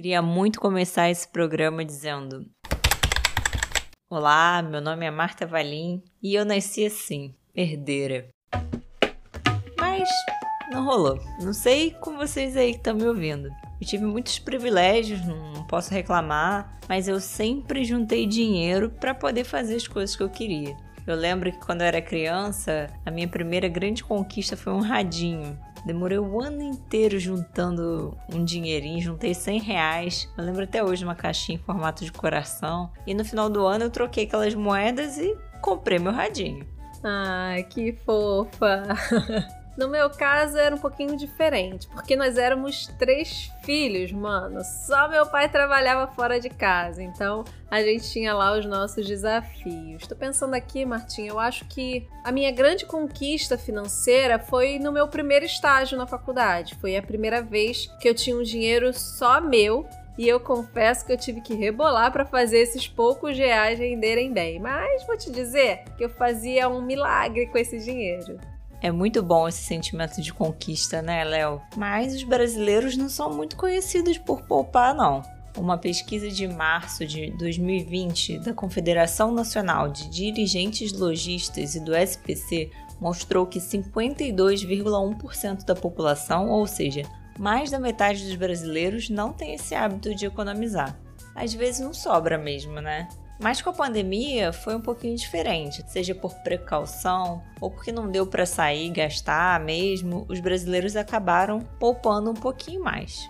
Queria muito começar esse programa dizendo: Olá, meu nome é Marta Valim e eu nasci assim, herdeira. Mas não rolou. Não sei com vocês aí que estão me ouvindo. Eu tive muitos privilégios, não posso reclamar, mas eu sempre juntei dinheiro para poder fazer as coisas que eu queria. Eu lembro que quando eu era criança, a minha primeira grande conquista foi um radinho. Demorei o ano inteiro juntando um dinheirinho, juntei 100 reais. Eu lembro até hoje uma caixinha em formato de coração. E no final do ano eu troquei aquelas moedas e comprei meu radinho. Ai, que fofa! No meu caso era um pouquinho diferente, porque nós éramos três filhos, mano. Só meu pai trabalhava fora de casa, então a gente tinha lá os nossos desafios. Tô pensando aqui, Martinha, eu acho que a minha grande conquista financeira foi no meu primeiro estágio na faculdade. Foi a primeira vez que eu tinha um dinheiro só meu e eu confesso que eu tive que rebolar para fazer esses poucos reais renderem bem. Mas vou te dizer que eu fazia um milagre com esse dinheiro. É muito bom esse sentimento de conquista, né, Léo? Mas os brasileiros não são muito conhecidos por poupar, não. Uma pesquisa de março de 2020 da Confederação Nacional de Dirigentes Logistas e do SPC mostrou que 52,1% da população, ou seja, mais da metade dos brasileiros, não tem esse hábito de economizar. Às vezes não sobra mesmo, né? Mas com a pandemia foi um pouquinho diferente, seja por precaução ou porque não deu para sair gastar mesmo, os brasileiros acabaram poupando um pouquinho mais.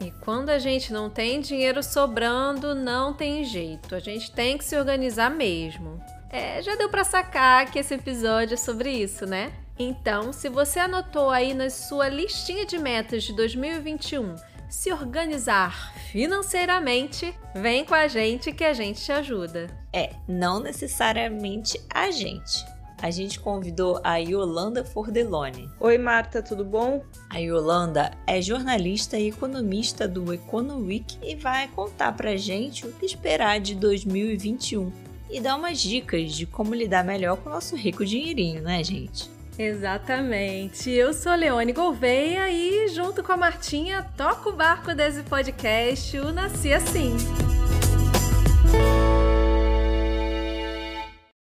E quando a gente não tem dinheiro sobrando, não tem jeito, a gente tem que se organizar mesmo. É, já deu para sacar que esse episódio é sobre isso, né? Então, se você anotou aí na sua listinha de metas de 2021 se organizar financeiramente, vem com a gente que a gente te ajuda. É, não necessariamente a gente. A gente convidou a Yolanda Fordelone. Oi, Marta, tudo bom? A Yolanda é jornalista e economista do Econoweek e vai contar pra gente o que esperar de 2021 e dar umas dicas de como lidar melhor com o nosso rico dinheirinho, né, gente? Exatamente. Eu sou Leone Gouveia e, junto com a Martinha, toco o barco desse podcast, o Nasci Assim.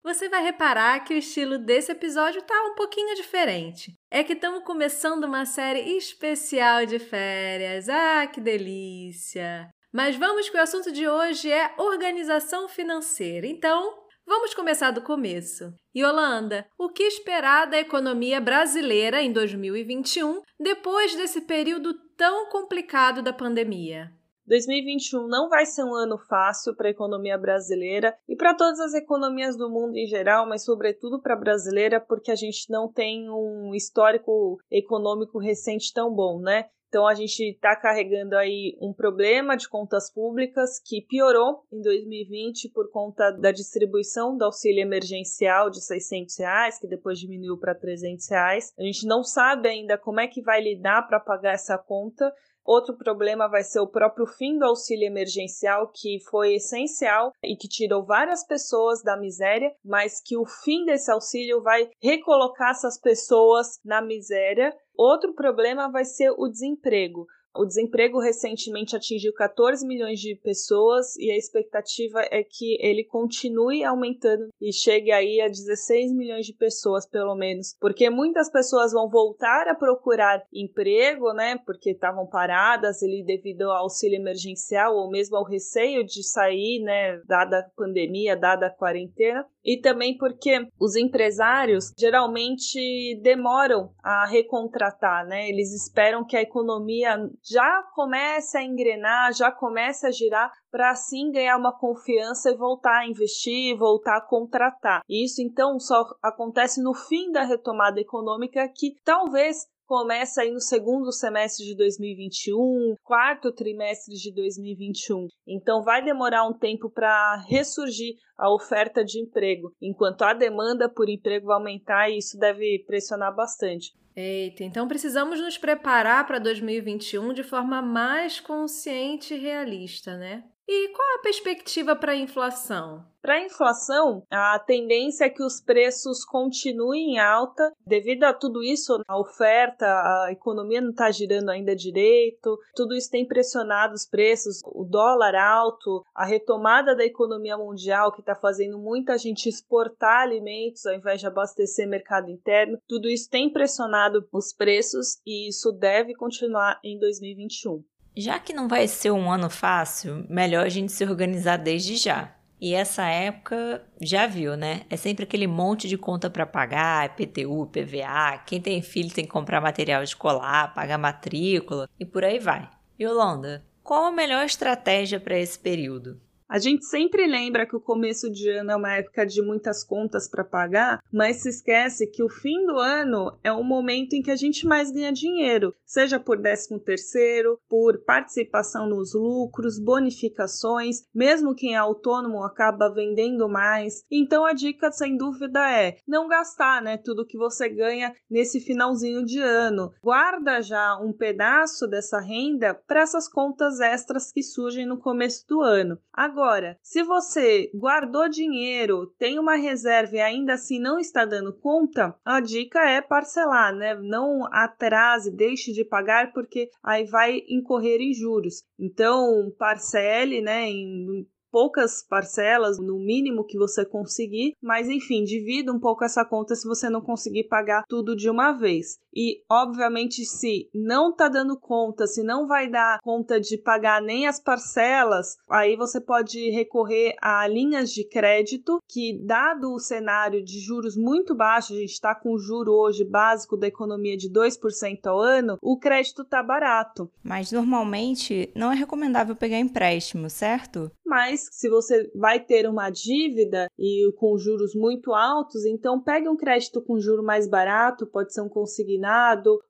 Você vai reparar que o estilo desse episódio tá um pouquinho diferente. É que estamos começando uma série especial de férias. Ah, que delícia! Mas vamos que o assunto de hoje é organização financeira. Então, Vamos começar do começo. Yolanda, o que esperar da economia brasileira em 2021 depois desse período tão complicado da pandemia? 2021 não vai ser um ano fácil para a economia brasileira e para todas as economias do mundo em geral, mas sobretudo para a brasileira, porque a gente não tem um histórico econômico recente tão bom, né? Então a gente está carregando aí um problema de contas públicas que piorou em 2020 por conta da distribuição do auxílio emergencial de 600 reais, que depois diminuiu para 300 reais. A gente não sabe ainda como é que vai lidar para pagar essa conta. Outro problema vai ser o próprio fim do auxílio emergencial, que foi essencial e que tirou várias pessoas da miséria, mas que o fim desse auxílio vai recolocar essas pessoas na miséria. Outro problema vai ser o desemprego. O desemprego recentemente atingiu 14 milhões de pessoas e a expectativa é que ele continue aumentando e chegue aí a 16 milhões de pessoas, pelo menos, porque muitas pessoas vão voltar a procurar emprego, né, porque estavam paradas ali devido ao auxílio emergencial ou mesmo ao receio de sair, né, dada a pandemia, dada a quarentena, e também porque os empresários geralmente demoram a recontratar, né? Eles esperam que a economia já comece a engrenar, já comece a girar para assim ganhar uma confiança e voltar a investir, voltar a contratar. Isso então só acontece no fim da retomada econômica que talvez começa aí no segundo semestre de 2021, quarto trimestre de 2021. Então vai demorar um tempo para ressurgir a oferta de emprego, enquanto a demanda por emprego vai aumentar e isso deve pressionar bastante. Eita, então precisamos nos preparar para 2021 de forma mais consciente e realista, né? E qual a perspectiva para a inflação? Para a inflação, a tendência é que os preços continuem em alta. Devido a tudo isso, a oferta, a economia não está girando ainda direito, tudo isso tem pressionado os preços, o dólar alto, a retomada da economia mundial, que está fazendo muita gente exportar alimentos ao invés de abastecer mercado interno, tudo isso tem pressionado os preços e isso deve continuar em 2021. Já que não vai ser um ano fácil, melhor a gente se organizar desde já. E essa época já viu, né? É sempre aquele monte de conta para pagar, PTU, PVA, quem tem filho tem que comprar material escolar, pagar matrícula e por aí vai. Yolanda, qual a melhor estratégia para esse período? A gente sempre lembra que o começo de ano é uma época de muitas contas para pagar, mas se esquece que o fim do ano é o momento em que a gente mais ganha dinheiro, seja por 13 terceiro, por participação nos lucros, bonificações, mesmo quem é autônomo acaba vendendo mais. Então a dica sem dúvida é não gastar, né, tudo que você ganha nesse finalzinho de ano. Guarda já um pedaço dessa renda para essas contas extras que surgem no começo do ano. Se você guardou dinheiro, tem uma reserva e ainda assim não está dando conta, a dica é parcelar, né? Não atrase, deixe de pagar porque aí vai incorrer em juros. Então, parcele, né, em poucas parcelas, no mínimo que você conseguir, mas enfim, divida um pouco essa conta se você não conseguir pagar tudo de uma vez. E, obviamente, se não tá dando conta, se não vai dar conta de pagar nem as parcelas, aí você pode recorrer a linhas de crédito que, dado o cenário de juros muito baixos, a gente está com o juro hoje básico da economia de 2% ao ano, o crédito tá barato. Mas normalmente não é recomendável pegar empréstimo, certo? Mas se você vai ter uma dívida e com juros muito altos, então pegue um crédito com juro mais barato, pode ser um consignado,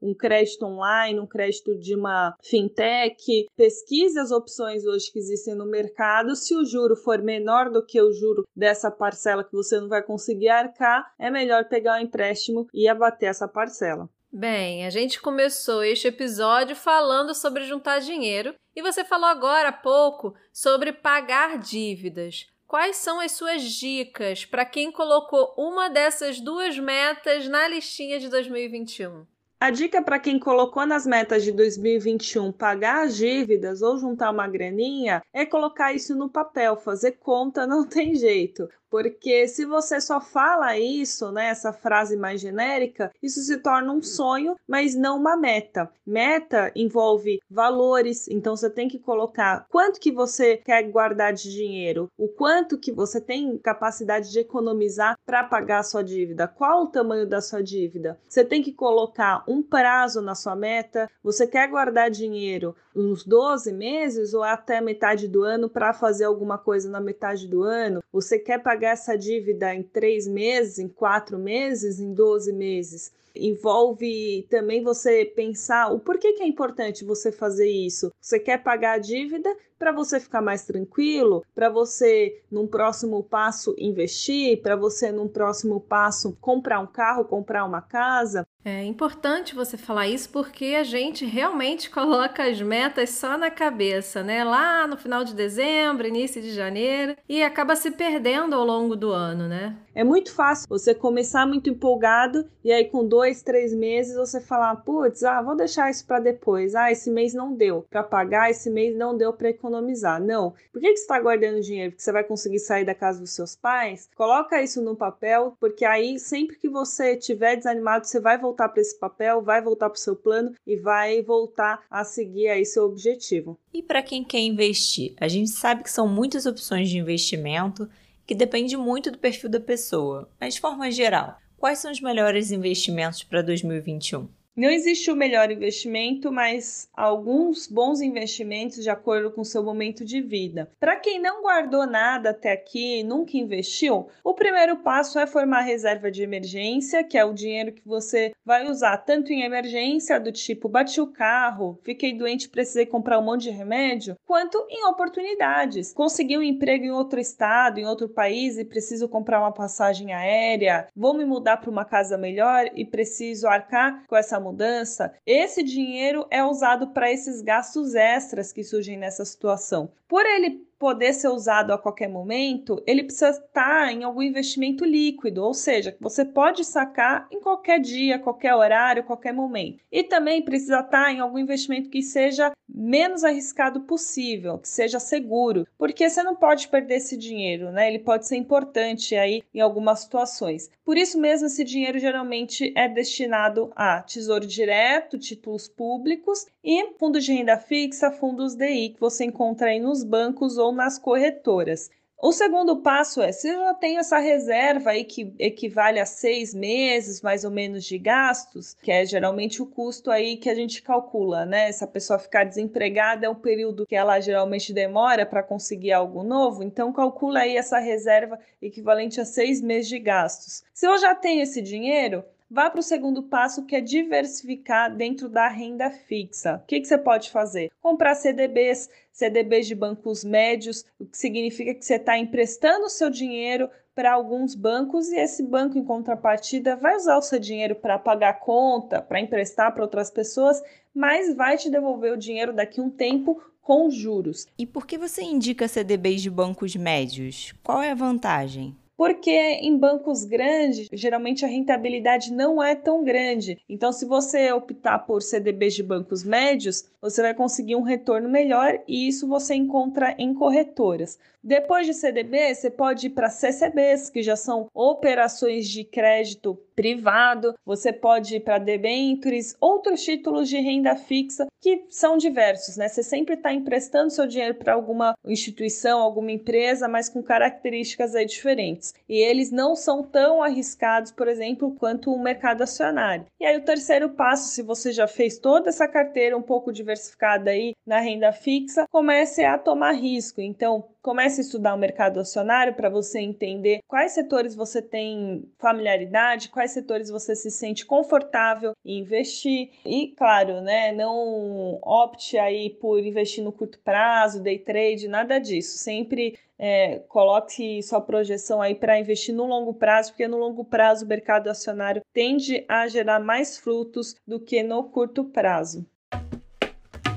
um crédito online, um crédito de uma fintech. Pesquise as opções hoje que existem no mercado. Se o juro for menor do que o juro dessa parcela que você não vai conseguir arcar, é melhor pegar o um empréstimo e abater essa parcela. Bem, a gente começou este episódio falando sobre juntar dinheiro e você falou agora há pouco sobre pagar dívidas. Quais são as suas dicas para quem colocou uma dessas duas metas na listinha de 2021? A dica para quem colocou nas metas de 2021 pagar as dívidas ou juntar uma graninha é colocar isso no papel, fazer conta não tem jeito. Porque se você só fala isso, né, essa frase mais genérica, isso se torna um sonho, mas não uma meta. Meta envolve valores, então você tem que colocar quanto que você quer guardar de dinheiro, o quanto que você tem capacidade de economizar para pagar a sua dívida, qual o tamanho da sua dívida. Você tem que colocar um prazo na sua meta, você quer guardar dinheiro uns 12 meses ou até metade do ano para fazer alguma coisa na metade do ano, você quer pagar pagar essa dívida em três meses, em quatro meses, em 12 meses. Envolve também você pensar o porquê que é importante você fazer isso. Você quer pagar a dívida para você ficar mais tranquilo, para você num próximo passo investir, para você num próximo passo comprar um carro, comprar uma casa. É importante você falar isso porque a gente realmente coloca as metas só na cabeça, né? Lá no final de dezembro, início de janeiro, e acaba se perdendo ao longo do ano, né? É muito fácil você começar muito empolgado e aí com dois, três meses você falar, putz, ah, vou deixar isso para depois. Ah, esse mês não deu para pagar, esse mês não deu para economizar. Não. Por que, que você está guardando dinheiro? Porque você vai conseguir sair da casa dos seus pais? Coloca isso no papel, porque aí sempre que você estiver desanimado, você vai voltar para esse papel, vai voltar para o seu plano e vai voltar a seguir aí seu objetivo. E para quem quer investir, a gente sabe que são muitas opções de investimento que depende muito do perfil da pessoa, mas de forma geral, quais são os melhores investimentos para 2021? Não existe o melhor investimento, mas alguns bons investimentos de acordo com seu momento de vida. Para quem não guardou nada até aqui, nunca investiu, o primeiro passo é formar reserva de emergência, que é o dinheiro que você vai usar tanto em emergência, do tipo bati o carro, fiquei doente, precisei comprar um monte de remédio, quanto em oportunidades. Consegui um emprego em outro estado, em outro país e preciso comprar uma passagem aérea, vou me mudar para uma casa melhor e preciso arcar com essa mudança, esse dinheiro é usado para esses gastos extras que surgem nessa situação. Por ele poder ser usado a qualquer momento, ele precisa estar em algum investimento líquido, ou seja, que você pode sacar em qualquer dia, qualquer horário, qualquer momento. E também precisa estar em algum investimento que seja menos arriscado possível, que seja seguro, porque você não pode perder esse dinheiro, né? Ele pode ser importante aí em algumas situações. Por isso mesmo esse dinheiro geralmente é destinado a tesouro direto, títulos públicos e fundos de renda fixa, fundos DI que você encontra aí nos bancos nas corretoras. O segundo passo é, se eu já tenho essa reserva aí que equivale a seis meses mais ou menos de gastos, que é geralmente o custo aí que a gente calcula, né? Se a pessoa ficar desempregada é um período que ela geralmente demora para conseguir algo novo, então calcula aí essa reserva equivalente a seis meses de gastos. Se eu já tenho esse dinheiro, Vá para o segundo passo, que é diversificar dentro da renda fixa. O que, que você pode fazer? Comprar CDBs, CDBs de bancos médios, o que significa que você está emprestando o seu dinheiro para alguns bancos e esse banco, em contrapartida, vai usar o seu dinheiro para pagar conta, para emprestar para outras pessoas, mas vai te devolver o dinheiro daqui a um tempo com juros. E por que você indica CDBs de bancos médios? Qual é a vantagem? Porque em bancos grandes, geralmente a rentabilidade não é tão grande. Então, se você optar por CDBs de bancos médios, você vai conseguir um retorno melhor e isso você encontra em corretoras. Depois de CDB, você pode ir para CCBs, que já são operações de crédito privado, você pode ir para debentures, outros títulos de renda fixa que são diversos, né? Você sempre está emprestando seu dinheiro para alguma instituição, alguma empresa, mas com características aí diferentes. E eles não são tão arriscados, por exemplo, quanto o mercado acionário. E aí o terceiro passo, se você já fez toda essa carteira um pouco diversificada aí na renda fixa, comece a tomar risco. Então, comece a estudar o mercado acionário para você entender quais setores você tem familiaridade, quais setores você se sente confortável em investir e, claro, né, não opte aí por investir no curto prazo, day trade, nada disso. Sempre é, coloque sua projeção aí para investir no longo prazo, porque no longo prazo o mercado acionário tende a gerar mais frutos do que no curto prazo.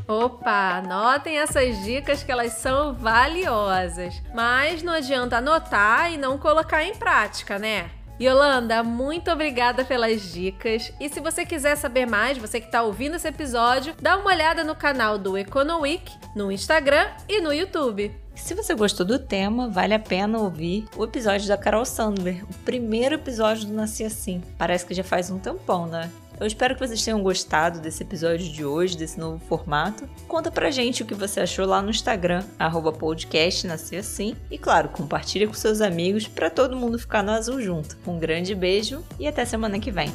Opa, anotem essas dicas que elas são valiosas. Mas não adianta anotar e não colocar em prática, né? Yolanda, muito obrigada pelas dicas. E se você quiser saber mais, você que está ouvindo esse episódio, dá uma olhada no canal do Econoweek, no Instagram e no YouTube. Se você gostou do tema, vale a pena ouvir o episódio da Carol Sandler, o primeiro episódio do Nasci Assim. Parece que já faz um tampão, né? Eu espero que vocês tenham gostado desse episódio de hoje, desse novo formato. Conta pra gente o que você achou lá no Instagram, arroba podcast Assim. E claro, compartilha com seus amigos para todo mundo ficar no azul junto. Um grande beijo e até semana que vem.